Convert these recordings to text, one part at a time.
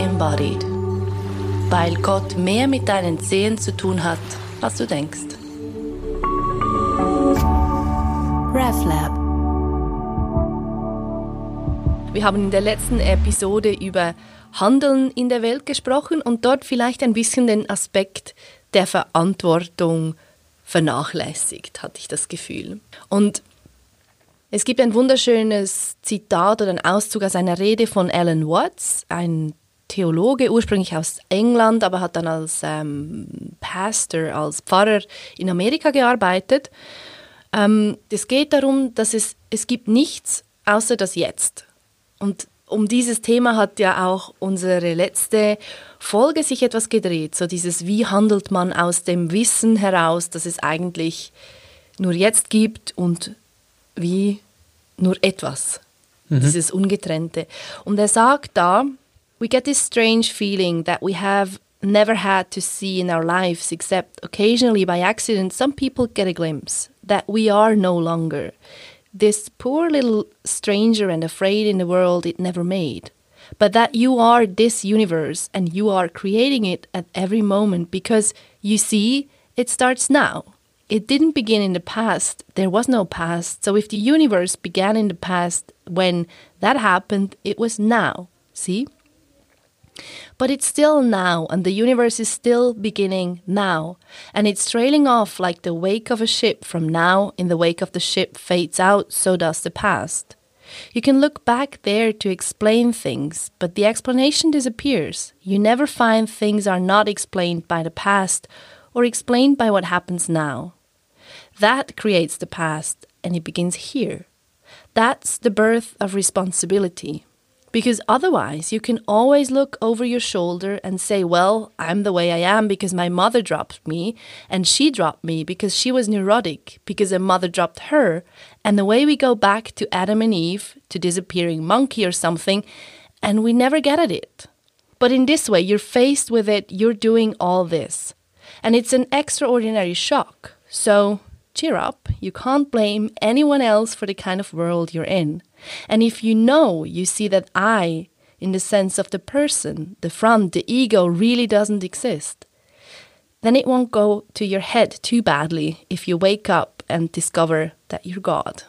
embodied. Weil Gott mehr mit deinen Zehen zu tun hat, als du denkst. RefLab Wir haben in der letzten Episode über Handeln in der Welt gesprochen und dort vielleicht ein bisschen den Aspekt der Verantwortung vernachlässigt, hatte ich das Gefühl. Und es gibt ein wunderschönes Zitat oder ein Auszug aus einer Rede von Alan Watts, ein Theologe, ursprünglich aus England, aber hat dann als ähm, Pastor, als Pfarrer in Amerika gearbeitet. Ähm, es geht darum, dass es, es gibt nichts außer das Jetzt. Und um dieses Thema hat ja auch unsere letzte Folge sich etwas gedreht. So dieses, wie handelt man aus dem Wissen heraus, dass es eigentlich nur jetzt gibt und wie nur etwas. Mhm. Dieses Ungetrennte. Und er sagt da, we get this strange feeling that we have never had to see in our lives except occasionally by accident some people get a glimpse that we are no longer this poor little stranger and afraid in the world it never made, but that you are this universe and you are creating it at every moment because you see, it starts now. It didn't begin in the past, there was no past. So if the universe began in the past when that happened, it was now. See? But it's still now, and the universe is still beginning now, and it's trailing off like the wake of a ship from now. In the wake of the ship fades out, so does the past. You can look back there to explain things, but the explanation disappears. You never find things are not explained by the past or explained by what happens now. That creates the past, and it begins here. That's the birth of responsibility. Because otherwise, you can always look over your shoulder and say, Well, I'm the way I am because my mother dropped me, and she dropped me because she was neurotic, because a mother dropped her. And the way we go back to Adam and Eve, to disappearing monkey or something, and we never get at it. But in this way, you're faced with it, you're doing all this. And it's an extraordinary shock. So cheer up, you can't blame anyone else for the kind of world you're in. And if you know, you see that I, in the sense of the person, the front, the ego, really doesn't exist, then it won't go to your head too badly if you wake up and discover that you're God.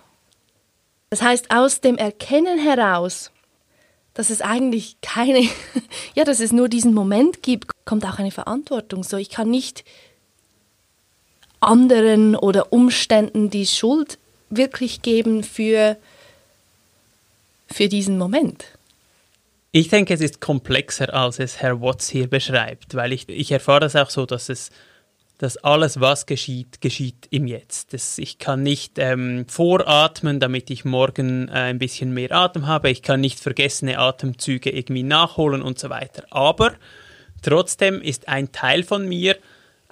Das heißt, aus dem Erkennen heraus, dass es eigentlich keine, ja, dass es nur diesen Moment gibt, kommt auch eine Verantwortung. So, ich kann nicht anderen oder Umständen die Schuld wirklich geben für für diesen Moment? Ich denke, es ist komplexer, als es Herr Watts hier beschreibt, weil ich, ich erfahre es auch so, dass es dass alles, was geschieht, geschieht im Jetzt. Das, ich kann nicht ähm, voratmen, damit ich morgen äh, ein bisschen mehr Atem habe. Ich kann nicht vergessene Atemzüge irgendwie nachholen und so weiter. Aber trotzdem ist ein Teil von mir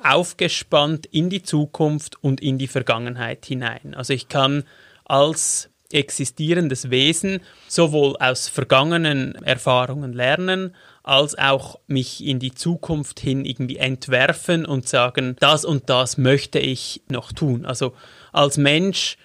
aufgespannt in die Zukunft und in die Vergangenheit hinein. Also ich kann als existierendes Wesen sowohl aus vergangenen Erfahrungen lernen, als auch mich in die Zukunft hin irgendwie entwerfen und sagen, das und das möchte ich noch tun. Also als Mensch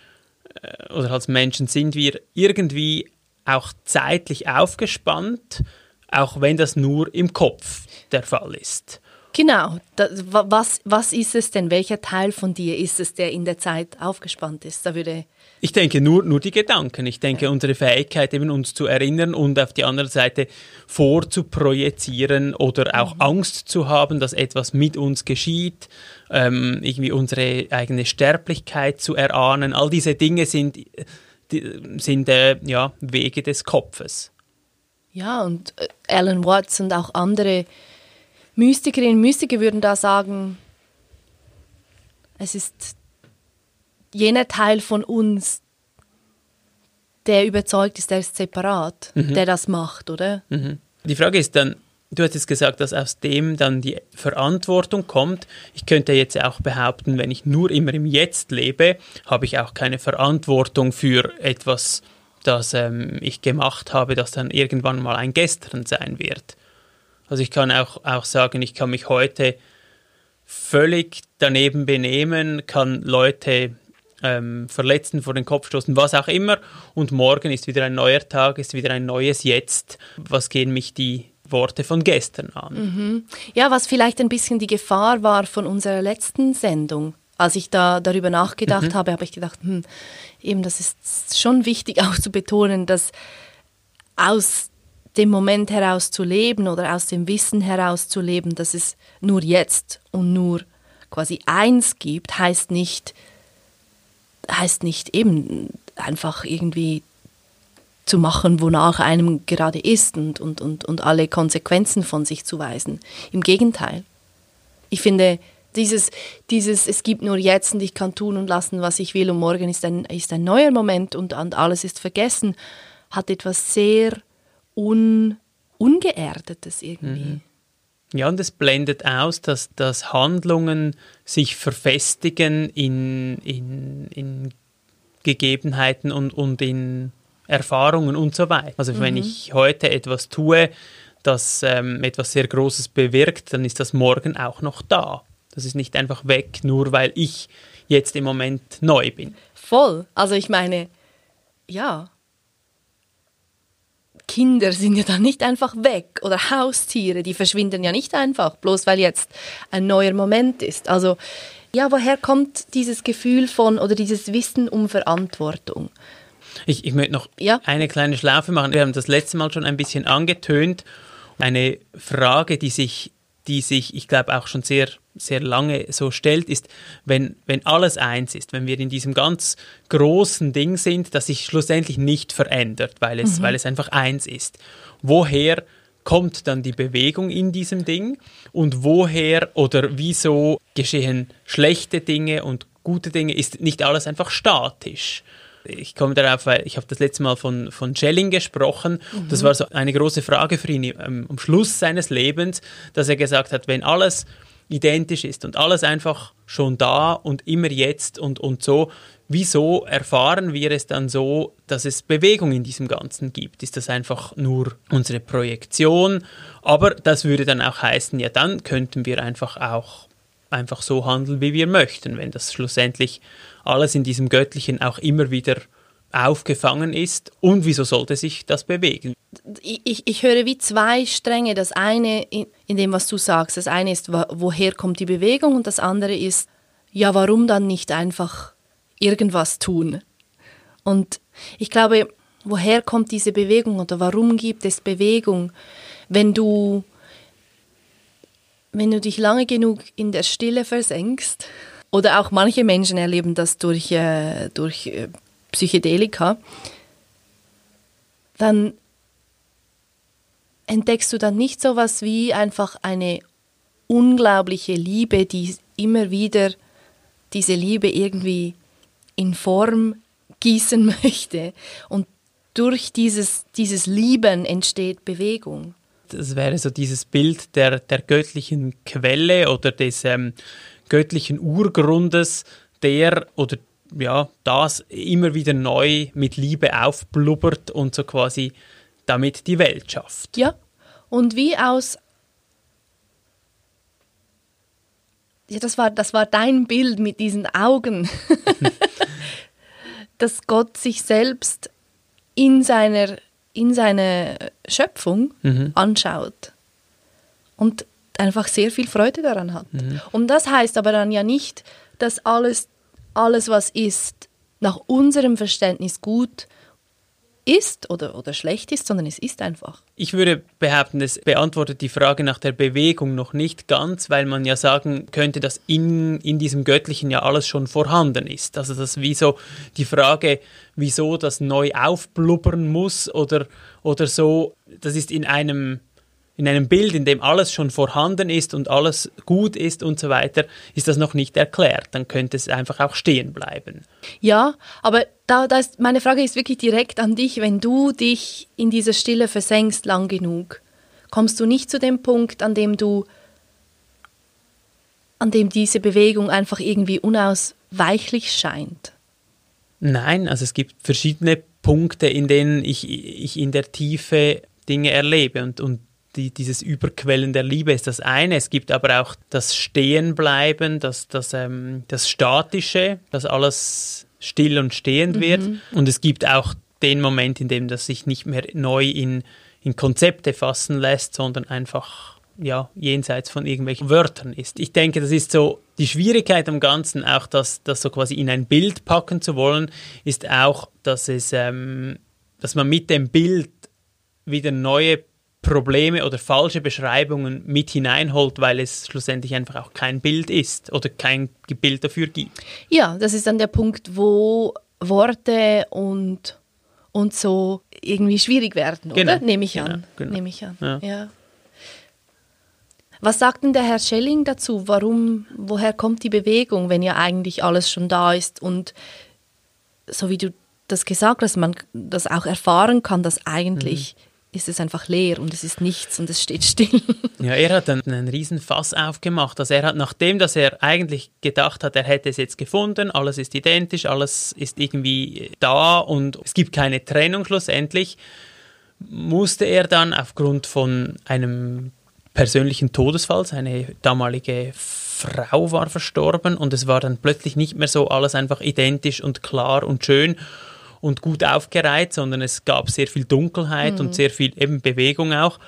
äh, oder als Menschen sind wir irgendwie auch zeitlich aufgespannt, auch wenn das nur im Kopf der Fall ist. Genau. Das, was, was ist es denn? Welcher Teil von dir ist es, der in der Zeit aufgespannt ist? Da würde ich denke nur, nur die Gedanken. Ich denke, unsere Fähigkeit, eben uns zu erinnern und auf die andere Seite vorzuprojizieren oder auch mhm. Angst zu haben, dass etwas mit uns geschieht, ähm, irgendwie unsere eigene Sterblichkeit zu erahnen. All diese Dinge sind, sind äh, ja, Wege des Kopfes. Ja, und äh, Alan Watts und auch andere Mystikerinnen und Mystiker würden da sagen, es ist jener Teil von uns, der überzeugt ist, der ist separat, mhm. der das macht, oder? Mhm. Die Frage ist dann, du hast jetzt gesagt, dass aus dem dann die Verantwortung kommt. Ich könnte jetzt auch behaupten, wenn ich nur immer im Jetzt lebe, habe ich auch keine Verantwortung für etwas, das ähm, ich gemacht habe, das dann irgendwann mal ein Gestern sein wird. Also ich kann auch, auch sagen, ich kann mich heute völlig daneben benehmen, kann Leute ähm, verletzen, vor den Kopf stoßen, was auch immer. Und morgen ist wieder ein neuer Tag, ist wieder ein neues Jetzt. Was gehen mich die, Worte von gestern an. Mhm. Ja, was vielleicht ein bisschen die Gefahr war von unserer letzten Sendung. Als ich da darüber nachgedacht mhm. habe, habe ich gedacht, hm, eben, das ist schon wichtig auch zu betonen, dass aus dem Moment heraus zu leben oder aus dem Wissen heraus zu leben, dass es nur jetzt und nur quasi eins gibt, heißt nicht, heißt nicht eben einfach irgendwie zu machen, wonach einem gerade ist und, und, und, und alle Konsequenzen von sich zu weisen. Im Gegenteil. Ich finde, dieses, dieses, es gibt nur jetzt und ich kann tun und lassen, was ich will und morgen ist ein, ist ein neuer Moment und, und alles ist vergessen, hat etwas sehr un, Ungeerdetes irgendwie. Mhm. Ja, und es blendet aus, dass, dass Handlungen sich verfestigen in, in, in Gegebenheiten und, und in Erfahrungen und so weiter. Also mhm. wenn ich heute etwas tue, das ähm, etwas sehr Großes bewirkt, dann ist das morgen auch noch da. Das ist nicht einfach weg, nur weil ich jetzt im Moment neu bin. Voll. Also ich meine, ja, Kinder sind ja dann nicht einfach weg oder Haustiere, die verschwinden ja nicht einfach, bloß weil jetzt ein neuer Moment ist. Also ja, woher kommt dieses Gefühl von oder dieses Wissen um Verantwortung? Ich, ich möchte noch ja? eine kleine Schlaufe machen. Wir haben das letzte Mal schon ein bisschen angetönt. Eine Frage, die sich, die sich, ich glaube, auch schon sehr, sehr lange so stellt, ist, wenn, wenn alles eins ist, wenn wir in diesem ganz großen Ding sind, das sich schlussendlich nicht verändert, weil es, mhm. weil es einfach eins ist. Woher kommt dann die Bewegung in diesem Ding und woher oder wieso geschehen schlechte Dinge und gute Dinge? Ist nicht alles einfach statisch? Ich komme darauf, weil ich habe das letzte Mal von, von Schelling gesprochen. Mhm. Das war so eine große Frage für ihn ähm, am Schluss seines Lebens, dass er gesagt hat, wenn alles identisch ist und alles einfach schon da und immer jetzt und, und so, wieso erfahren wir es dann so, dass es Bewegung in diesem Ganzen gibt? Ist das einfach nur unsere Projektion? Aber das würde dann auch heißen, ja, dann könnten wir einfach auch einfach so handeln, wie wir möchten, wenn das schlussendlich alles in diesem Göttlichen auch immer wieder aufgefangen ist und wieso sollte sich das bewegen? Ich, ich höre wie zwei Stränge. Das eine in, in dem, was du sagst, das eine ist, woher kommt die Bewegung und das andere ist, ja, warum dann nicht einfach irgendwas tun? Und ich glaube, woher kommt diese Bewegung oder warum gibt es Bewegung, wenn du, wenn du dich lange genug in der Stille versenkst oder auch manche Menschen erleben das durch, äh, durch äh, Psychedelika. Dann entdeckst du dann nicht so was wie einfach eine unglaubliche Liebe, die immer wieder diese Liebe irgendwie in Form gießen möchte. Und durch dieses, dieses Lieben entsteht Bewegung. Das wäre so dieses Bild der, der göttlichen Quelle oder des ähm, göttlichen Urgrundes, der oder ja, das immer wieder neu mit Liebe aufblubbert und so quasi damit die Welt schafft. Ja, und wie aus ja, das war, das war dein Bild mit diesen Augen, dass Gott sich selbst in seiner, in seiner Schöpfung mhm. anschaut. Und einfach sehr viel Freude daran hat. Mhm. Und das heißt aber dann ja nicht, dass alles, alles was ist, nach unserem Verständnis gut ist oder, oder schlecht ist, sondern es ist einfach. Ich würde behaupten, es beantwortet die Frage nach der Bewegung noch nicht ganz, weil man ja sagen könnte, dass in, in diesem Göttlichen ja alles schon vorhanden ist. Also das wie so die Frage, wieso das neu aufblubbern muss oder, oder so, das ist in einem in einem Bild, in dem alles schon vorhanden ist und alles gut ist und so weiter, ist das noch nicht erklärt. Dann könnte es einfach auch stehen bleiben. Ja, aber da, da ist, meine Frage ist wirklich direkt an dich. Wenn du dich in dieser Stille versenkst lang genug, kommst du nicht zu dem Punkt, an dem du, an dem diese Bewegung einfach irgendwie unausweichlich scheint? Nein, also es gibt verschiedene Punkte, in denen ich, ich in der Tiefe Dinge erlebe und, und die, dieses Überquellen der Liebe ist das eine. Es gibt aber auch das Stehenbleiben, das, das, ähm, das Statische, dass alles still und stehend mhm. wird. Und es gibt auch den Moment, in dem das sich nicht mehr neu in, in Konzepte fassen lässt, sondern einfach ja, jenseits von irgendwelchen Wörtern ist. Ich denke, das ist so die Schwierigkeit am Ganzen, auch das, das so quasi in ein Bild packen zu wollen, ist auch, dass es, ähm, dass man mit dem Bild wieder neue Probleme oder falsche Beschreibungen mit hineinholt, weil es schlussendlich einfach auch kein Bild ist oder kein Bild dafür gibt. Ja, das ist dann der Punkt, wo Worte und, und so irgendwie schwierig werden, Genau, oder? Nehme ich genau, an. genau. Nehme ich an. Ja. Ja. Was sagt denn der Herr Schelling dazu? Warum, woher kommt die Bewegung, wenn ja eigentlich alles schon da ist und so wie du das gesagt hast, man das auch erfahren kann, dass eigentlich Mhm. Ist es einfach leer und es ist nichts und es steht still. Ja, er hat dann einen riesen Fass aufgemacht. Also er hat, nachdem dass er eigentlich gedacht hat, er hätte es jetzt gefunden, alles ist identisch, alles ist irgendwie da und es gibt keine Trennung schlussendlich, musste er dann aufgrund von einem persönlichen Todesfall, seine damalige Frau war verstorben und es war dann plötzlich nicht mehr so alles einfach identisch und klar und schön und gut aufgereiht, sondern es gab sehr viel Dunkelheit und sehr viel eben Bewegung auch.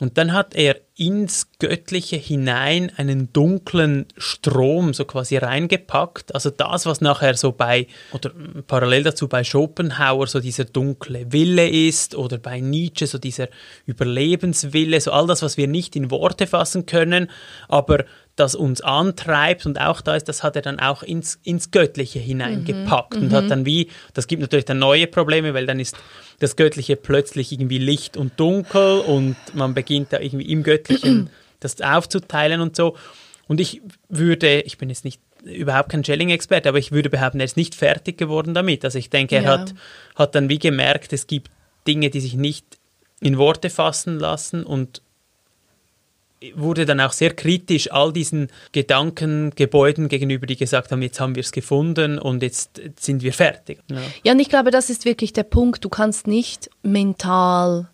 Und dann hat er ins Göttliche hinein einen dunklen Strom so quasi reingepackt. Also das, was nachher so bei, oder parallel dazu bei Schopenhauer so dieser dunkle Wille ist oder bei Nietzsche so dieser Überlebenswille, so all das, was wir nicht in Worte fassen können, aber das uns antreibt und auch da ist, das hat er dann auch ins, ins Göttliche hineingepackt und hat dann wie, das gibt natürlich dann neue Probleme, weil dann ist das Göttliche plötzlich irgendwie Licht und Dunkel und man beginnt da irgendwie im Göttlichen das aufzuteilen und so. Und ich würde, ich bin jetzt nicht überhaupt kein Schelling-Experte, aber ich würde behaupten, er ist nicht fertig geworden damit. Also ich denke, er Ja. hat, hat dann wie gemerkt, es gibt Dinge, die sich nicht in Worte fassen lassen und wurde dann auch sehr kritisch all diesen Gedankengebäuden gegenüber, die gesagt haben, jetzt haben wir es gefunden und jetzt sind wir fertig. Ja. Ja, und ich glaube, das ist wirklich der Punkt. Du kannst nicht mental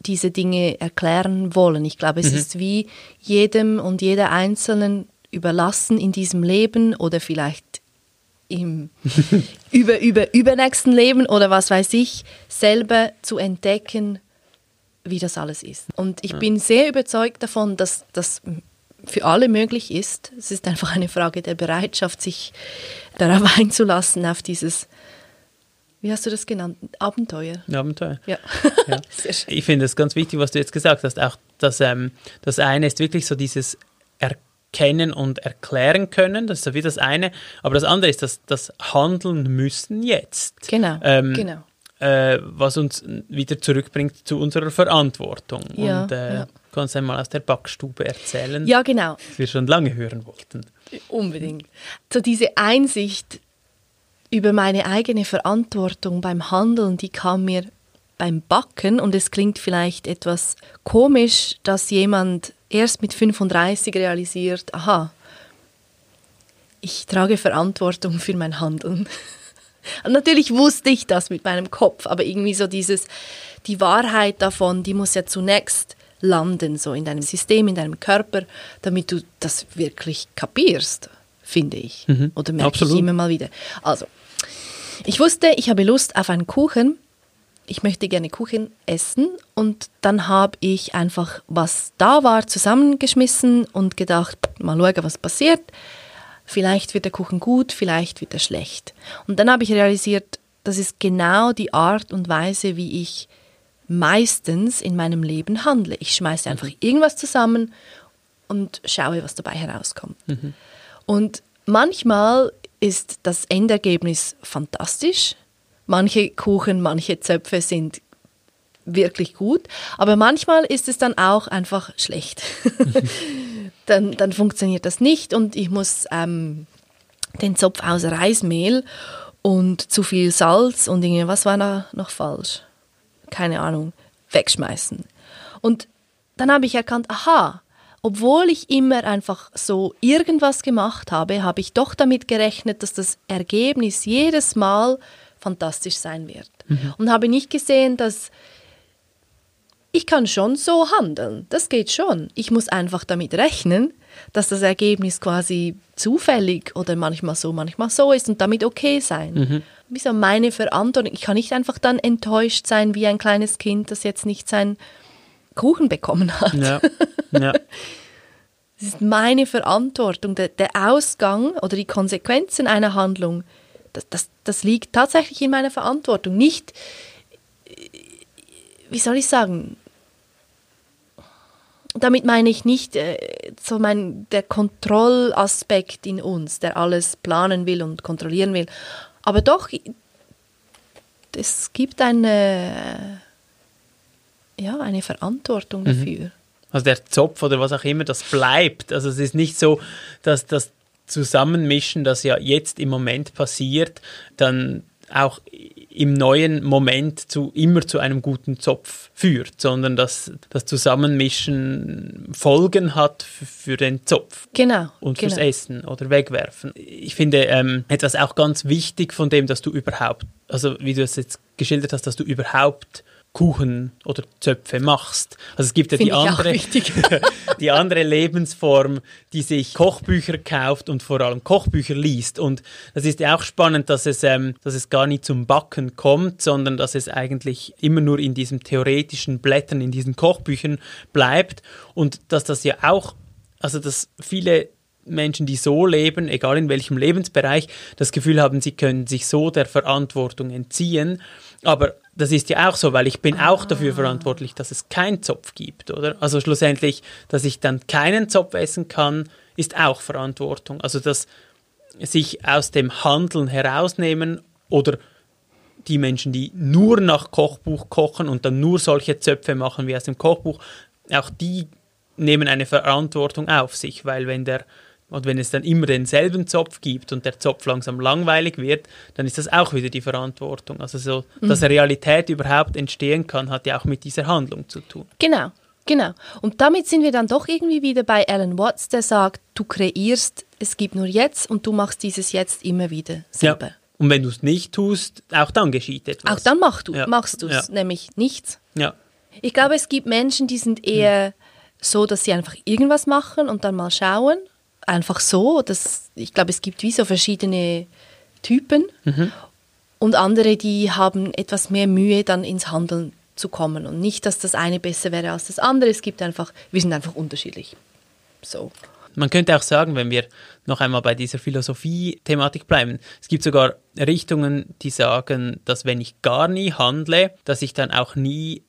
diese Dinge erklären wollen. Ich glaube, es ist wie jedem und jeder Einzelnen überlassen in diesem Leben oder vielleicht im über, über, übernächsten Leben oder was weiß ich, selber zu entdecken, wie das alles ist. Und ich bin sehr überzeugt davon, dass das für alle möglich ist. Es ist einfach eine Frage der Bereitschaft, sich darauf einzulassen, auf dieses, wie hast du das genannt, Abenteuer. Abenteuer. Ja, Ja. sehr schön. Ich finde es ganz wichtig, was du jetzt gesagt hast. Auch das, ähm, das eine ist wirklich so dieses Erkennen und Erklären können. Das ist so wie das eine. Aber das andere ist das, das Handeln müssen jetzt. Genau, Ähm, genau. Äh, was uns wieder zurückbringt zu unserer Verantwortung. Ja, und äh, ja. kannst einmal aus der Backstube erzählen, Ja, genau. was wir schon lange hören wollten. Unbedingt. So diese Einsicht über meine eigene Verantwortung beim Handeln, die kam mir beim Backen und es klingt vielleicht etwas komisch, dass jemand erst mit 35 realisiert, aha, ich trage Verantwortung für mein Handeln. Und natürlich wusste ich das mit meinem Kopf, aber irgendwie so dieses, die Wahrheit davon, die muss ja zunächst landen, so in deinem System, in deinem Körper, damit du das wirklich kapierst, finde ich. Oder merke absolut. ich immer mal wieder. Also, ich wusste, ich habe Lust auf einen Kuchen. Ich möchte gerne Kuchen essen und dann habe ich einfach, was da war, zusammengeschmissen und gedacht, mal schauen, was passiert. Vielleicht wird der Kuchen gut, vielleicht wird er schlecht. Und dann habe ich realisiert, das ist genau die Art und Weise, wie ich meistens in meinem Leben handle. Ich schmeiße einfach irgendwas zusammen und schaue, was dabei herauskommt. Und manchmal ist das Endergebnis fantastisch. Manche Kuchen, manche Zöpfe sind wirklich gut, aber manchmal ist es dann auch einfach schlecht. dann, dann funktioniert das nicht und ich muss ähm, den Zopf aus Reismehl und zu viel Salz und irgendwie, was war da noch falsch? Keine Ahnung, wegschmeißen. Und dann habe ich erkannt, aha, obwohl ich immer einfach so irgendwas gemacht habe, habe ich doch damit gerechnet, dass das Ergebnis jedes Mal fantastisch sein wird. Und habe nicht gesehen, dass ich kann schon so handeln. Das geht schon. Ich muss einfach damit rechnen, dass das Ergebnis quasi zufällig oder manchmal so, manchmal so ist und damit okay sein. wieso meine Verantwortung. Ich kann nicht einfach dann enttäuscht sein wie ein kleines Kind, das jetzt nicht seinen Kuchen bekommen hat. Ja. ja. Es ist meine Verantwortung. Der, der, Ausgang oder die Konsequenzen einer Handlung, das, das, das liegt tatsächlich in meiner Verantwortung. Nicht, wie soll ich sagen, damit meine ich nicht äh, so mein, der Kontrollaspekt in uns, der alles planen will und kontrollieren will. Aber doch, es gibt eine, ja, eine Verantwortung mhm. dafür. Mhm. Also der Zopf oder was auch immer, das bleibt. Also es ist nicht so, dass das Zusammenmischen, das ja jetzt im Moment passiert, dann auch im neuen Moment zu, immer zu einem guten Zopf führt, sondern dass das Zusammenmischen Folgen hat für den Zopf. Genau. Und genau. fürs Essen oder Wegwerfen. Ich finde ähm, etwas auch ganz wichtig von dem, dass du überhaupt, also wie du es jetzt geschildert hast, dass du überhaupt Kuchen oder Zöpfe machst. Also es gibt ja die andere, die andere Lebensform, die sich Kochbücher kauft und vor allem Kochbücher liest. Und das ist ja auch spannend, dass es, ähm, dass es gar nicht zum Backen kommt, sondern dass es eigentlich immer nur in diesen theoretischen Blättern, in diesen Kochbüchern bleibt. Und dass das ja auch, also dass viele Menschen, die so leben, egal in welchem Lebensbereich, das Gefühl haben, sie können sich so der Verantwortung entziehen. Aber das ist ja auch so, weil ich bin ah. auch dafür ah. verantwortlich, dass es keinen Zopf gibt, oder? Also schlussendlich, dass ich dann keinen Zopf essen kann, ist auch Verantwortung. Also dass sich aus dem Handeln herausnehmen oder die Menschen, die nur nach Kochbuch kochen und dann nur solche Zöpfe machen wie aus dem Kochbuch, auch die nehmen eine Verantwortung auf sich, weil wenn der und wenn es dann immer denselben Zopf gibt und der Zopf langsam langweilig wird, dann ist das auch wieder die Verantwortung. Also so, mhm. dass Realität überhaupt entstehen kann, hat ja auch mit dieser Handlung zu tun. Genau, genau. Und damit sind wir dann doch irgendwie wieder bei Alan Watts, der sagt, du kreierst, es gibt nur jetzt und du machst dieses Jetzt immer wieder selber. Ja. Und wenn du es nicht tust, auch dann geschieht etwas. Auch dann mach du, ja. machst du es, ja. nämlich nichts. Ja. Ich glaube, es gibt Menschen, die sind eher hm. so, dass sie einfach irgendwas machen und dann mal schauen einfach so. Das, ich glaube, es gibt wie so verschiedene Typen. Mhm. Und andere, die haben etwas mehr Mühe, dann ins Handeln zu kommen. Und nicht, dass das eine besser wäre als das andere. Es gibt einfach, wir sind einfach unterschiedlich. So. Man könnte auch sagen, wenn wir noch einmal bei dieser Philosophie-Thematik bleiben, es gibt sogar Richtungen, die sagen, dass wenn ich gar nie handle, dass ich dann auch nie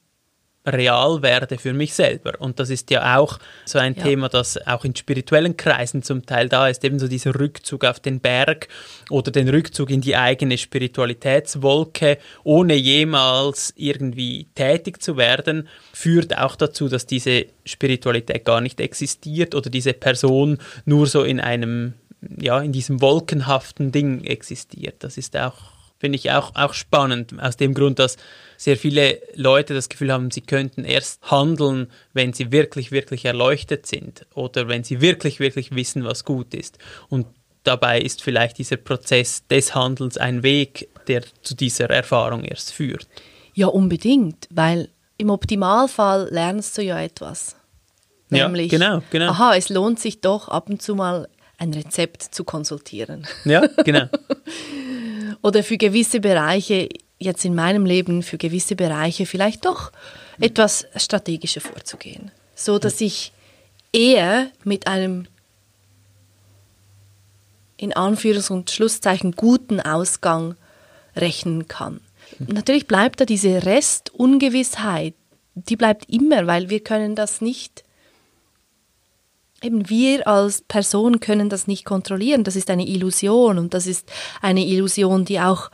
real werde für mich selber. Und das ist ja auch so ein ja. Thema, das auch in spirituellen Kreisen zum Teil da ist, ebenso dieser Rückzug auf den Berg oder den Rückzug in die eigene Spiritualitätswolke, ohne jemals irgendwie tätig zu werden, führt auch dazu, dass diese Spiritualität gar nicht existiert oder diese Person nur so in einem, ja, in diesem wolkenhaften Ding existiert. Das ist auch finde ich auch, auch spannend, aus dem Grund, dass sehr viele Leute das Gefühl haben, sie könnten erst handeln, wenn sie wirklich, wirklich erleuchtet sind oder wenn sie wirklich, wirklich wissen, was gut ist. Und dabei ist vielleicht dieser Prozess des Handelns ein Weg, der zu dieser Erfahrung erst führt. Ja, unbedingt, weil im Optimalfall lernst du ja etwas. Nämlich, ja, genau, genau. aha, es lohnt sich doch ab und zu mal ein Rezept zu konsultieren. Ja, genau. oder für gewisse Bereiche, jetzt in meinem Leben, für gewisse Bereiche vielleicht doch etwas strategischer vorzugehen. So dass ich eher mit einem in Anführungs- und Schlusszeichen guten Ausgang rechnen kann. Natürlich bleibt da diese Restungewissheit, die bleibt immer, weil wir können das nicht eben wir als Person können das nicht kontrollieren. Das ist eine Illusion und das ist eine Illusion, die auch,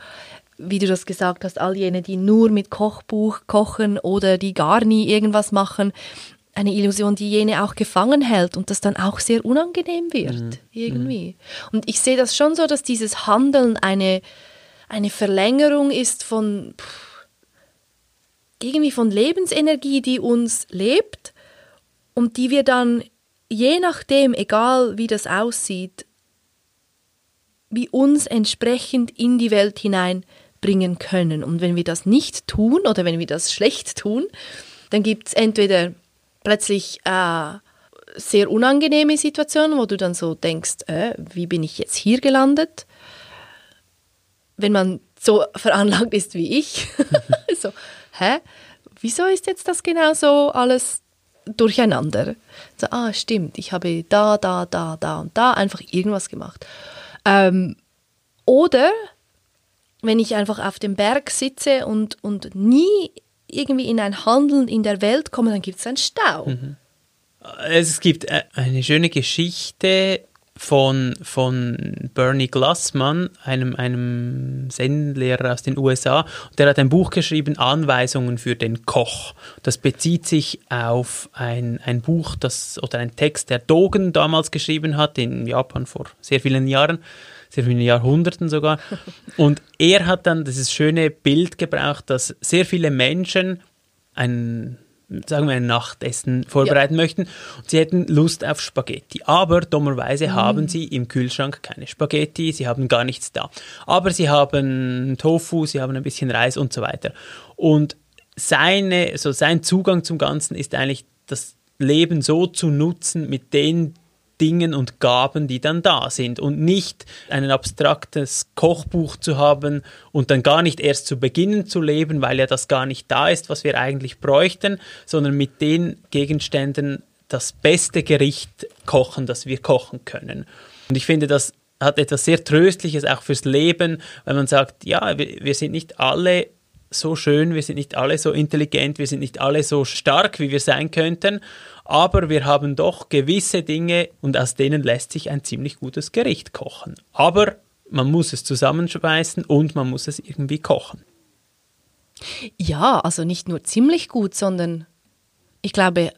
wie du das gesagt hast, all jene, die nur mit Kochbuch kochen oder die gar nie irgendwas machen, eine Illusion, die jene auch gefangen hält und das dann auch sehr unangenehm wird, mhm. irgendwie. Und ich sehe das schon so, dass dieses Handeln eine, eine Verlängerung ist von pff, irgendwie von Lebensenergie, die uns lebt und die wir dann je nachdem, egal wie das aussieht, wie uns entsprechend in die Welt hineinbringen können. Und wenn wir das nicht tun oder wenn wir das schlecht tun, dann gibt es entweder plötzlich äh, sehr unangenehme Situationen, wo du dann so denkst, äh, wie bin ich jetzt hier gelandet? Wenn man so veranlagt ist wie ich. so, hä? Wieso ist jetzt das genau so alles durcheinander? So, ah, stimmt, ich habe da, da, da, da und da einfach irgendwas gemacht. Ähm, oder wenn ich einfach auf dem Berg sitze und, und nie irgendwie in ein Handeln in der Welt komme, dann gibt es einen Stau. Mhm. Es gibt äh, eine schöne Geschichte von, von Bernie Glassman, einem, einem Zen-Lehrer aus den USA. Der hat ein Buch geschrieben, Anweisungen für den Koch. Das bezieht sich auf ein, ein Buch das, oder ein Text, der Dogen damals geschrieben hat, in Japan vor sehr vielen Jahren, sehr vielen Jahrhunderten sogar. Und er hat dann dieses schöne Bild gebraucht, dass sehr viele Menschen ein sagen wir, ein Nachtessen vorbereiten ja. möchten und sie hätten Lust auf Spaghetti. Aber dummerweise mm. haben sie im Kühlschrank keine Spaghetti, sie haben gar nichts da. Aber sie haben Tofu, sie haben ein bisschen Reis und so weiter. Und seine, so sein Zugang zum Ganzen ist eigentlich das Leben so zu nutzen mit den Dingen und Gaben, die dann da sind und nicht ein abstraktes Kochbuch zu haben und dann gar nicht erst zu beginnen zu leben, weil ja das gar nicht da ist, was wir eigentlich bräuchten, sondern mit den Gegenständen das beste Gericht kochen, das wir kochen können. Und ich finde, das hat etwas sehr Tröstliches auch fürs Leben, weil man sagt, ja, wir, wir sind nicht alle so schön, wir sind nicht alle so intelligent, wir sind nicht alle so stark, wie wir sein könnten, aber wir haben doch gewisse Dinge und aus denen lässt sich ein ziemlich gutes Gericht kochen. Aber man muss es zusammenschweißen und man muss es irgendwie kochen. Ja, also nicht nur ziemlich gut, sondern ich glaube,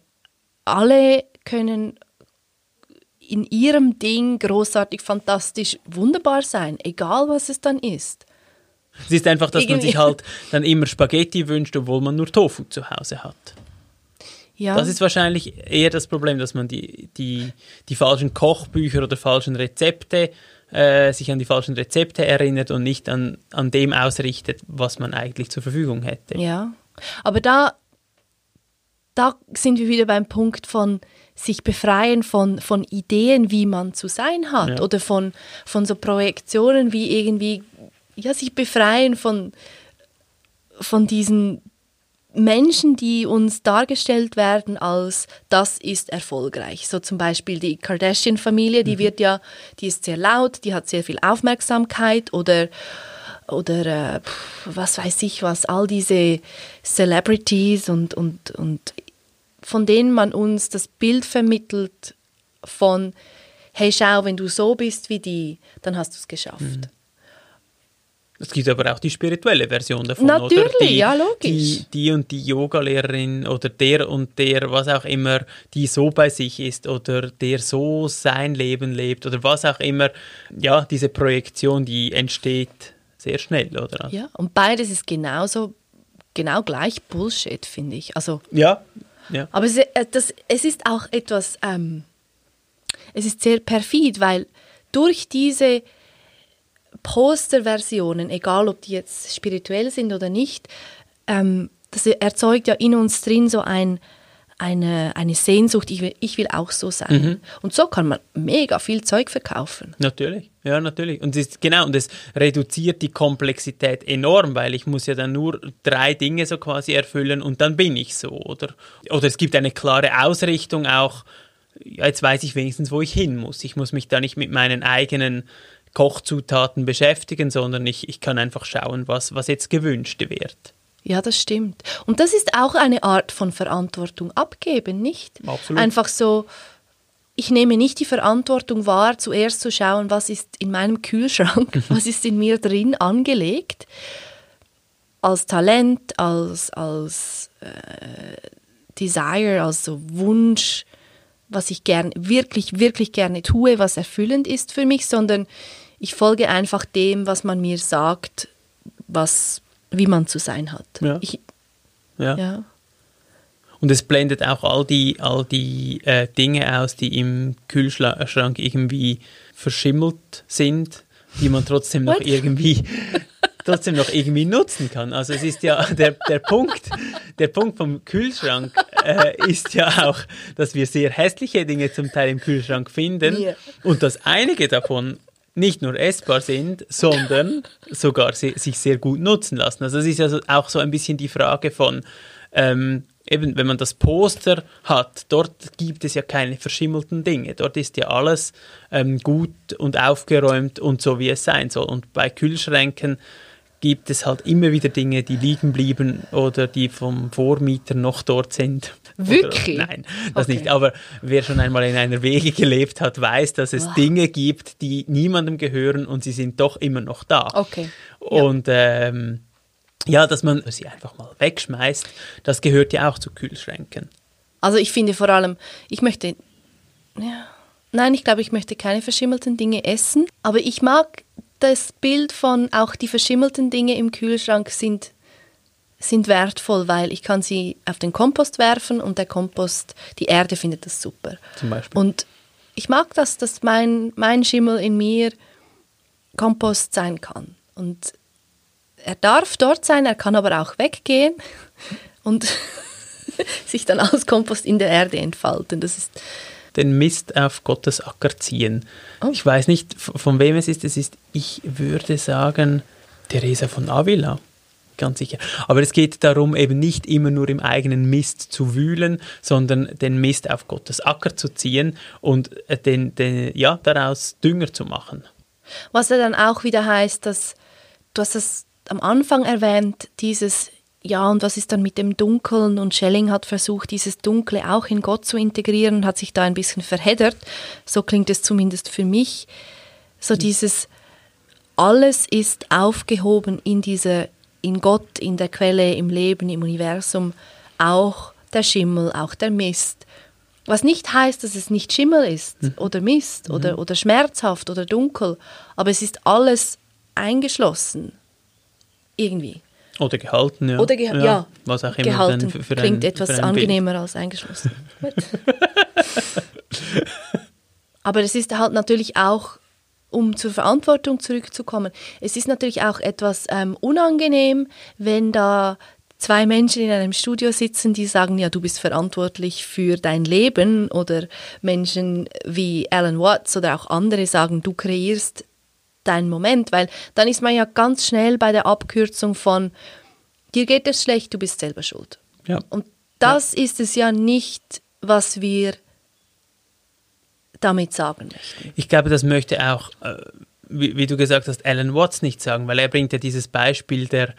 alle können in ihrem Ding großartig, fantastisch, wunderbar sein, egal was es dann ist. Es ist einfach, dass Irgendwie. man sich halt dann immer Spaghetti wünscht, obwohl man nur Tofu zu Hause hat. Ja. Das ist wahrscheinlich eher das Problem, dass man die, die, die falschen Kochbücher oder falschen Rezepte, äh, sich an die falschen Rezepte erinnert und nicht an, an dem ausrichtet, was man eigentlich zur Verfügung hätte. Ja, aber da, da sind wir wieder beim Punkt von sich befreien von, von Ideen, wie man zu sein hat ja. oder von, von so Projektionen wie irgendwie ja, sich befreien von, von diesen Menschen, die uns dargestellt werden als das ist erfolgreich. So zum Beispiel die Kardashian-Familie, die mhm. wird ja, die ist sehr laut, die hat sehr viel Aufmerksamkeit oder oder äh, was weiß ich was, all diese Celebrities und, und, und von denen man uns das Bild vermittelt von, hey schau, wenn du so bist wie die, dann hast du es geschafft. Mhm. Es gibt aber auch die spirituelle Version davon. Natürlich, oder? Die, ja, logisch. Die, die und die Yogalehrerin oder der und der, was auch immer, die so bei sich ist oder der so sein Leben lebt oder was auch immer. Ja, diese Projektion, die entsteht sehr schnell, oder? Ja, und beides ist genauso, genau gleich Bullshit, finde ich. Also, ja, ja. Aber es, äh, das, es ist auch etwas, ähm, es ist sehr perfid, weil durch diese Posterversionen, egal ob die jetzt spirituell sind oder nicht, ähm, das erzeugt ja in uns drin so ein, eine, eine Sehnsucht, ich will, ich will auch so sein. Mhm. Und so kann man mega viel Zeug verkaufen. Natürlich, ja, natürlich. Und es genau, und es reduziert die Komplexität enorm, weil ich muss ja dann nur drei Dinge so quasi erfüllen und dann bin ich so, oder? Oder es gibt eine klare Ausrichtung auch, ja, jetzt weiß ich wenigstens, wo ich hin muss. Ich muss mich da nicht mit meinen eigenen Kochzutaten beschäftigen, sondern ich, ich kann einfach schauen, was, was jetzt gewünscht wird. Ja, das stimmt. Und das ist auch eine Art von Verantwortung abgeben, nicht? Absolut. Einfach so, ich nehme nicht die Verantwortung wahr, zuerst zu schauen, was ist in meinem Kühlschrank, was ist in mir drin angelegt, als Talent, als, als äh, Desire, als so Wunsch, was ich gern, wirklich, wirklich gerne tue, was erfüllend ist für mich, sondern ich folge einfach dem, was man mir sagt, was, wie man zu sein hat. Ja. Ich, ja. ja. Und es blendet auch all die, all die äh, Dinge aus, die im Kühlschrank irgendwie verschimmelt sind, die man trotzdem noch irgendwie trotzdem noch irgendwie nutzen kann. Also es ist ja der, der Punkt, der Punkt vom Kühlschrank äh, ist ja auch, dass wir sehr hässliche Dinge zum Teil im Kühlschrank finden yeah. und dass einige davon nicht nur essbar sind, sondern sogar se sich sehr gut nutzen lassen. Also das ist also auch so ein bisschen die Frage von, ähm, eben wenn man das Poster hat, dort gibt es ja keine verschimmelten Dinge. Dort ist ja alles ähm, gut und aufgeräumt und so, wie es sein soll. Und bei Kühlschränken gibt es halt immer wieder Dinge, die liegen blieben oder die vom Vormieter noch dort sind. Wirklich? Oder, nein, das okay. nicht. Aber wer schon einmal in einer Wege gelebt hat, weiß, dass es wow. Dinge gibt, die niemandem gehören und sie sind doch immer noch da. Okay. Und ja. Ähm, ja, dass man sie einfach mal wegschmeißt, das gehört ja auch zu Kühlschränken. Also ich finde vor allem, ich möchte, ja, nein, ich glaube, ich möchte keine verschimmelten Dinge essen, aber ich mag das Bild von auch die verschimmelten Dinge im Kühlschrank sind sind wertvoll, weil ich kann sie auf den Kompost werfen und der Kompost, die Erde findet das super. Zum Beispiel. Und ich mag das, dass mein, mein Schimmel in mir Kompost sein kann. Und er darf dort sein, er kann aber auch weggehen und sich dann als Kompost in der Erde entfalten. Das ist den Mist auf Gottes Acker ziehen. Oh. Ich weiß nicht, von wem es ist. Es ist, ich würde sagen, Teresa von Avila. Ganz sicher. Aber es geht darum, eben nicht immer nur im eigenen Mist zu wühlen, sondern den Mist auf Gottes Acker zu ziehen und äh, den, den, ja, daraus Dünger zu machen. Was ja dann auch wieder heißt, dass du hast es am Anfang erwähnt, dieses ja, und was ist dann mit dem Dunkeln? Und Schelling hat versucht, dieses Dunkle auch in Gott zu integrieren, hat sich da ein bisschen verheddert. So klingt es zumindest für mich. So dieses, alles ist aufgehoben in dieser, in Gott, in der Quelle, im Leben, im Universum, auch der Schimmel, auch der Mist. Was nicht heißt, dass es nicht Schimmel ist mhm. oder Mist mhm. oder, oder schmerzhaft oder dunkel, aber es ist alles eingeschlossen. Irgendwie. Oder gehalten, ja. Oder ge ja, ja, was auch immer gehalten für, für klingt ein, etwas angenehmer als eingeschlossen. Aber es ist halt natürlich auch, um zur Verantwortung zurückzukommen, es ist natürlich auch etwas ähm, unangenehm, wenn da zwei Menschen in einem Studio sitzen, die sagen, ja, du bist verantwortlich für dein Leben. Oder Menschen wie Alan Watts oder auch andere sagen, du kreierst dein Moment, weil dann ist man ja ganz schnell bei der Abkürzung von dir geht es schlecht, du bist selber schuld. Ja. Und das ja. ist es ja nicht, was wir damit sagen möchten. Ich glaube, das möchte auch, äh, wie, wie, du gesagt hast, Alan Watts nicht sagen, weil er bringt ja dieses Beispiel, der,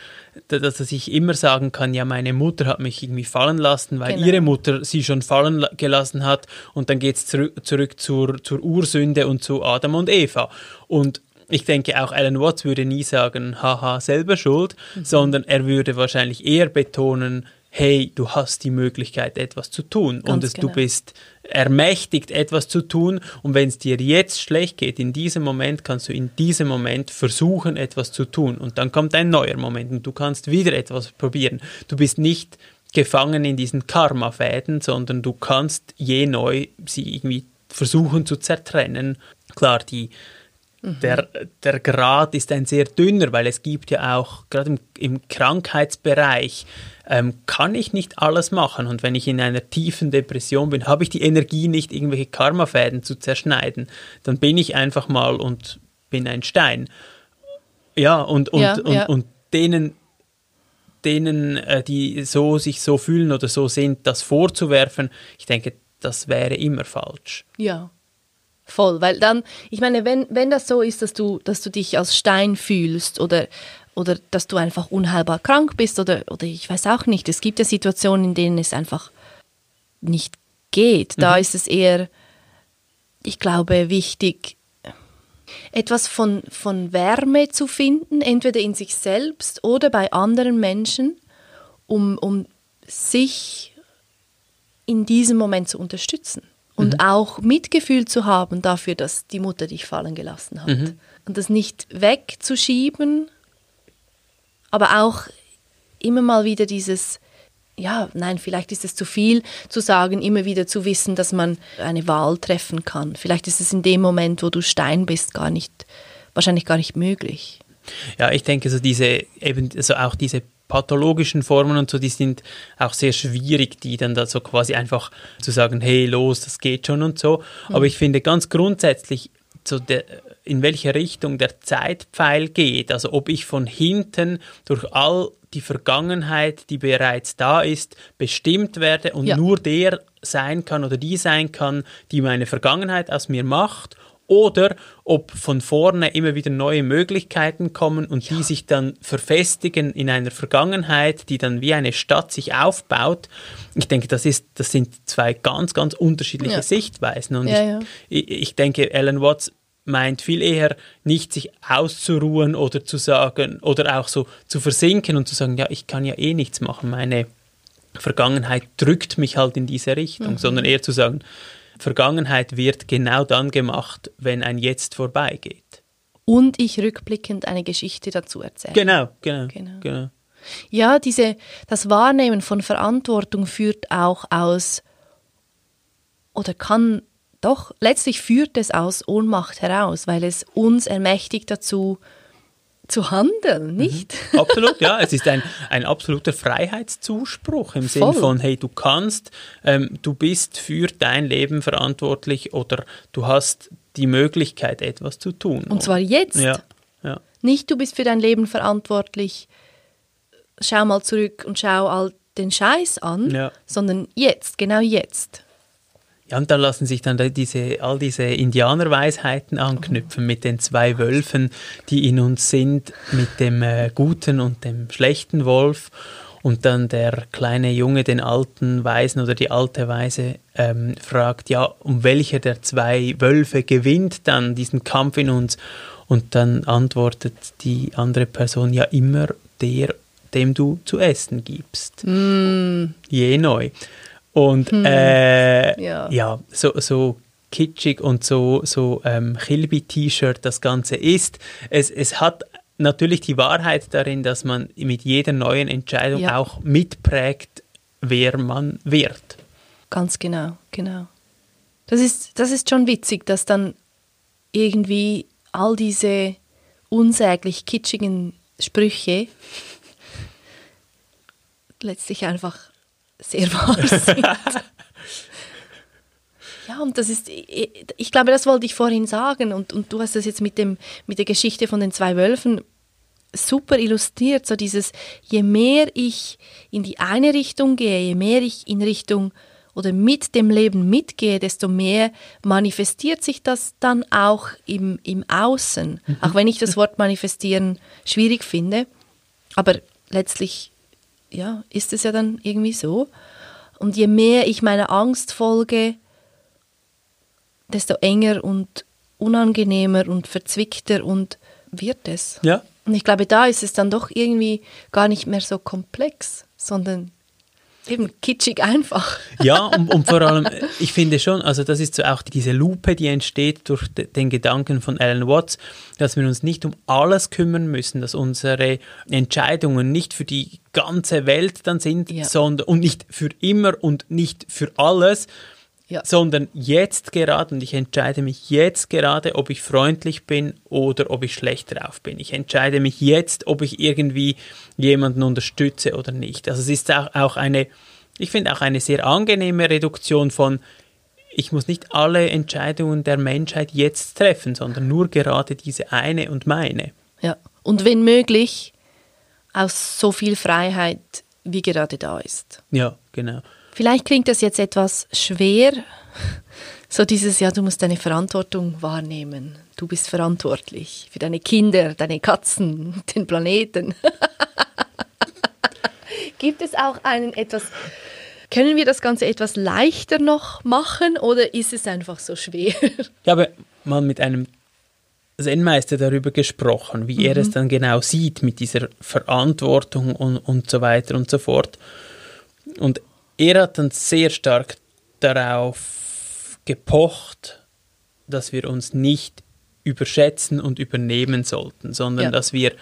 dass er sich immer sagen kann, ja, meine Mutter hat mich irgendwie fallen lassen, weil genau. ihre Mutter sie schon fallen gelassen hat und dann geht es zurück, zurück zur, zur Ursünde und zu Adam und Eva. Und ich denke, auch Alan Watts würde nie sagen, haha, selber schuld, mhm. sondern er würde wahrscheinlich eher betonen, hey, du hast die Möglichkeit, etwas zu tun Ganz und es, genau. du bist ermächtigt, etwas zu tun und wenn es dir jetzt schlecht geht, in diesem Moment kannst du in diesem Moment versuchen, etwas zu tun und dann kommt ein neuer Moment und du kannst wieder etwas probieren. Du bist nicht gefangen in diesen Karma-Fäden, sondern du kannst je neu sie irgendwie versuchen zu zertrennen. Klar, die der, der Grad ist ein sehr dünner, weil es gibt ja auch, gerade im, im Krankheitsbereich, ähm, kann ich nicht alles machen. Und wenn ich in einer tiefen Depression bin, habe ich die Energie nicht, irgendwelche Karmafäden zu zerschneiden. Dann bin ich einfach mal und bin ein Stein. Ja, und, und, ja, und, ja. und denen, denen, äh, die so sich so fühlen oder so sind, das vorzuwerfen, ich denke, das wäre immer falsch. Ja. Voll, weil dann, ich meine, wenn, wenn das so ist, dass du, dass du dich als Stein fühlst oder, oder dass du einfach unheilbar krank bist oder, oder ich weiß auch nicht, es gibt ja Situationen, in denen es einfach nicht geht. Da mhm. ist es eher, ich glaube, wichtig, etwas von, von Wärme zu finden, entweder in sich selbst oder bei anderen Menschen, um, um sich in diesem Moment zu unterstützen und mhm. auch Mitgefühl zu haben dafür, dass die Mutter dich fallen gelassen hat. Mhm. Und das nicht wegzuschieben, aber auch immer mal wieder dieses, ja, nein, vielleicht ist es zu viel zu sagen, immer wieder zu wissen, dass man eine Wahl treffen kann. Vielleicht ist es in dem Moment, wo du Stein bist, gar nicht, wahrscheinlich gar nicht möglich. Ja, ich denke, so diese, eben, also auch diese pathologischen Formen und so, die sind auch sehr schwierig, die dann da so quasi einfach zu sagen, hey, los, das geht schon und so. Mhm. Aber ich finde ganz grundsätzlich so der, in welche Richtung der Zeitpfeil geht. Also ob ich von hinten durch all die Vergangenheit, die bereits da ist, bestimmt werde und ja. nur der sein kann oder die sein kann, die meine Vergangenheit aus mir macht oder ob von vorne immer wieder neue Möglichkeiten kommen und ja. die sich dann verfestigen in einer Vergangenheit, die dann wie eine Stadt sich aufbaut. Ich denke, das, ist, das sind zwei ganz, ganz unterschiedliche ja. Sichtweisen. Und ja, ich, ich denke, Alan Watts meint viel eher nicht sich auszuruhen oder zu sagen oder auch so zu versinken und zu sagen, ja, ich kann ja eh nichts machen, meine Vergangenheit drückt mich halt in diese Richtung, mhm. sondern eher zu sagen, Vergangenheit wird genau dann gemacht, wenn ein Jetzt vorbeigeht. Und ich rückblickend eine Geschichte dazu erzähle. Genau, genau, genau. genau. Ja, diese, das Wahrnehmen von Verantwortung führt auch aus oder kann doch, letztlich führt es aus Ohnmacht heraus, weil es uns ermächtigt dazu, zu handeln, mhm. nicht? Mhm. Absolut, ja. Es ist ein, ein absoluter Freiheitszuspruch im Sinne von, hey, du kannst, ähm, du bist für dein Leben verantwortlich oder du hast die Möglichkeit, etwas zu tun. Und zwar jetzt. Ja, ja. Nicht, du bist für dein Leben verantwortlich, schau mal zurück und schau all den Scheiß an, ja. sondern jetzt, genau jetzt. Ja, und da lassen sich dann diese, all diese Indianerweisheiten anknüpfen mit den zwei Wölfen, die in uns sind, mit dem äh, guten und dem schlechten Wolf. Und dann der kleine Junge den alten Weisen oder die alte Weise ähm, fragt, ja, um welcher der zwei Wölfe gewinnt dann diesen Kampf in uns? Und dann antwortet die andere Person, ja, immer der, dem du zu essen gibst. Mm. Je neu. Und hm. äh, ja. ja, so, so kitschig und so, so ähm, Kilby-T-Shirt das Ganze ist. Es, es hat natürlich die Wahrheit darin, dass man mit jeder neuen Entscheidung ja. auch mitprägt, wer man wird. Ganz genau, genau. Das ist, das ist schon witzig, dass dann irgendwie all diese unsäglich kitschigen Sprüche letztlich einfach sehr wahr sind. ja, und das ist, ich glaube, das wollte ich vorhin sagen und, und du hast das jetzt mit, dem, mit der Geschichte von den zwei Wölfen super illustriert, so dieses, je mehr ich in die eine Richtung gehe, je mehr ich in Richtung oder mit dem Leben mitgehe, desto mehr manifestiert sich das dann auch im, im Außen. Mhm. Auch wenn ich das Wort manifestieren schwierig finde. Aber letztlich ja, ist es ja dann irgendwie so. Und je mehr ich meiner Angst folge, desto enger und unangenehmer und verzwickter und wird es. Ja. Und ich glaube, da ist es dann doch irgendwie gar nicht mehr so komplex, sondern Eben kitschig einfach. Ja, und, und, vor allem, ich finde schon, also das ist so auch diese Lupe, die entsteht durch den Gedanken von Alan Watts, dass wir uns nicht um alles kümmern müssen, dass unsere Entscheidungen nicht für die ganze Welt dann sind, ja. sondern und nicht für immer und nicht für alles, ja. sondern jetzt gerade, und ich entscheide mich jetzt gerade, ob ich freundlich bin oder ob ich schlecht drauf bin. Ich entscheide mich jetzt, ob ich irgendwie jemanden unterstütze oder nicht. Also es ist auch, auch eine, ich finde auch eine sehr angenehme Reduktion von, ich muss nicht alle Entscheidungen der Menschheit jetzt treffen, sondern nur gerade diese eine und meine. Ja, und wenn möglich, aus so viel Freiheit, wie gerade da ist. Ja, genau. Vielleicht klingt das jetzt etwas schwer, so dieses, ja, du musst deine Verantwortung wahrnehmen. Du bist verantwortlich für deine Kinder, deine Katzen, den Planeten. Gibt es auch einen etwas, können wir das Ganze etwas leichter noch machen oder ist es einfach so schwer? Ich habe mal mit einem Zen-Meister darüber gesprochen, wie mhm. er es dann genau sieht mit dieser Verantwortung und, und so weiter und so fort. Und er hat dann sehr stark darauf gepocht, dass wir uns nicht überschätzen und übernehmen sollten, sondern ja. dass wir,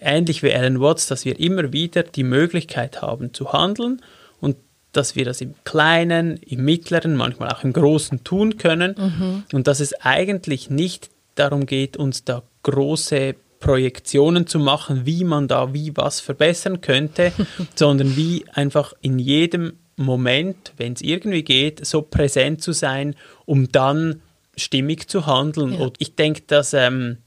ähnlich wie Alan Watts, dass wir immer wieder die Möglichkeit haben zu handeln und dass wir das im Kleinen, im Mittleren, manchmal auch im Großen tun können mhm. und dass es eigentlich nicht darum geht, uns da große Projektionen zu machen, wie man da wie was verbessern könnte, sondern wie einfach in jedem Moment, wenn es irgendwie geht, so präsent zu sein, um dann stimmig zu handeln. Ja. Und ich denke, dass ähm,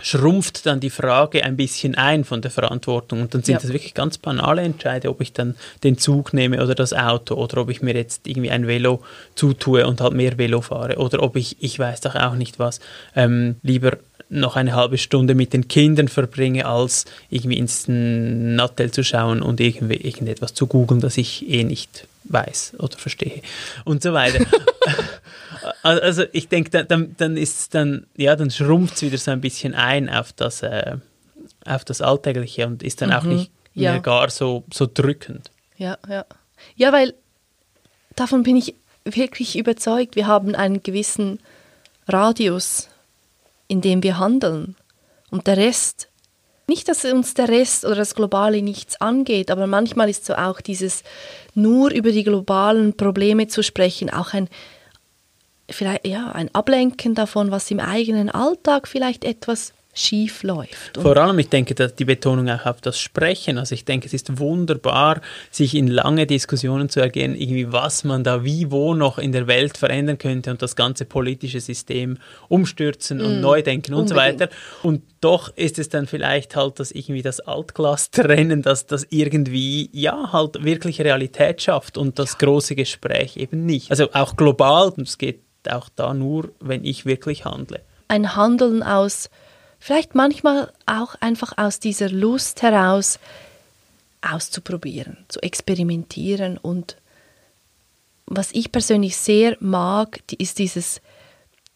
schrumpft dann die Frage ein bisschen ein von der Verantwortung. Und dann sind ja. das wirklich ganz banale Entscheide, ob ich dann den Zug nehme oder das Auto oder ob ich mir jetzt irgendwie ein Velo zutue und halt mehr Velo fahre oder ob ich, ich weiß doch auch nicht was, ähm, lieber noch eine halbe Stunde mit den Kindern verbringe, als irgendwie ins Nattel zu schauen und irgendwie irgendetwas zu googeln, das ich eh nicht weiß oder verstehe und so weiter. also ich denke, dann, dann ist dann, ja, dann schrumpft es wieder so ein bisschen ein auf das, äh, auf das Alltägliche und ist dann mhm, auch nicht ja. mehr gar so, so drückend. Ja, ja. Ja, weil davon bin ich wirklich überzeugt, wir haben einen gewissen Radius, in dem wir handeln. Und der Rest, nicht, dass uns der Rest oder das Globale nichts angeht, aber manchmal ist so auch dieses nur über die globalen Probleme zu sprechen, auch ein vielleicht ja, ein Ablenken davon, was im eigenen Alltag vielleicht etwas schief läuft. Vor allem, ich denke, dass die Betonung auch auf das Sprechen. Also ich denke, es ist wunderbar, sich in lange Diskussionen zu ergehen, irgendwie was man da wie wo noch in der Welt verändern könnte und das ganze politische System umstürzen und mm, neu denken und unbedingt. so weiter. Und doch ist es dann vielleicht halt das irgendwie das Altglas trennen, dass das irgendwie ja halt wirklich Realität schafft und das ja. große Gespräch eben nicht. Also auch global, und es geht auch da nur, wenn ich wirklich handle. Ein Handeln aus vielleicht manchmal auch einfach aus dieser Lust heraus auszuprobieren, zu experimentieren und was ich persönlich sehr mag, ist dieses,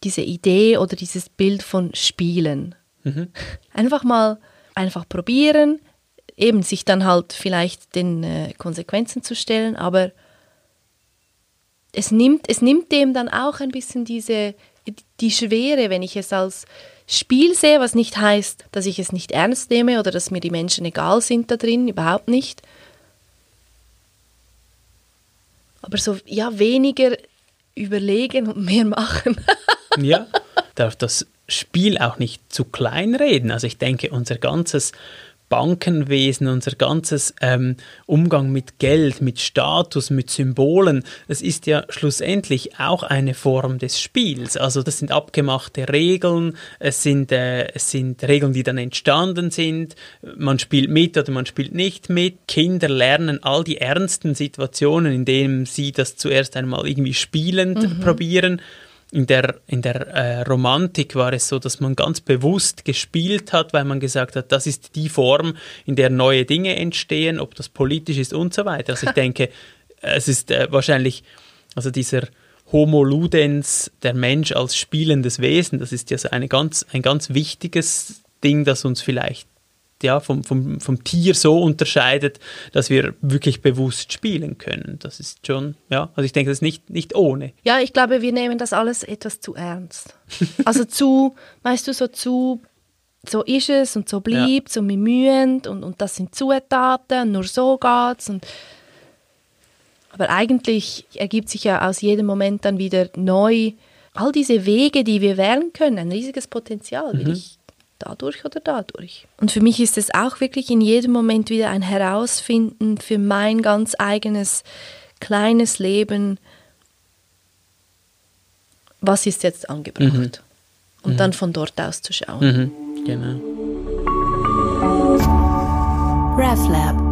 diese Idee oder dieses Bild von Spielen. Mhm. Einfach mal einfach probieren, eben sich dann halt vielleicht den äh, Konsequenzen zu stellen, aber es nimmt, es nimmt dem dann auch ein bisschen diese, die Schwere, wenn ich es als Spiel sehe, was nicht heißt, dass ich es nicht ernst nehme oder dass mir die Menschen egal sind da drin, überhaupt nicht. Aber so, ja, weniger überlegen und mehr machen. ja, darf das Spiel auch nicht zu klein reden. Also ich denke, unser ganzes Bankenwesen, unser ganzes ähm, Umgang mit Geld, mit Status, mit Symbolen, das ist ja schlussendlich auch eine Form des Spiels. Also das sind abgemachte Regeln, es sind, äh, es sind Regeln, die dann entstanden sind. Man spielt mit oder man spielt nicht mit. Kinder lernen all die ernsten Situationen, in denen sie das zuerst einmal irgendwie spielend mhm. probieren in der, in der äh, Romantik war es so, dass man ganz bewusst gespielt hat, weil man gesagt hat, das ist die Form, in der neue Dinge entstehen, ob das politisch ist und so weiter. Also ich denke, es ist äh, wahrscheinlich, also dieser Homo ludens, der Mensch als spielendes Wesen, das ist ja so eine ganz, ein ganz wichtiges Ding, das uns vielleicht ja, vom, vom, vom Tier so unterscheidet, dass wir wirklich bewusst spielen können. Das ist schon, ja, also ich denke, das ist nicht, nicht ohne. Ja, ich glaube, wir nehmen das alles etwas zu ernst. Also zu, weißt du, so zu, so ist es und so bleibt, ja. so bemühend und, und das sind Zutaten, nur so geht's. Und aber eigentlich ergibt sich ja aus jedem Moment dann wieder neu all diese Wege, die wir wählen können, ein riesiges Potenzial, mhm. ich dadurch oder dadurch. Und für mich ist es auch wirklich in jedem Moment wieder ein Herausfinden für mein ganz eigenes kleines Leben, was ist jetzt angebracht. Mhm. Und mhm. dann von dort aus zu schauen. Mhm. Genau. RefLab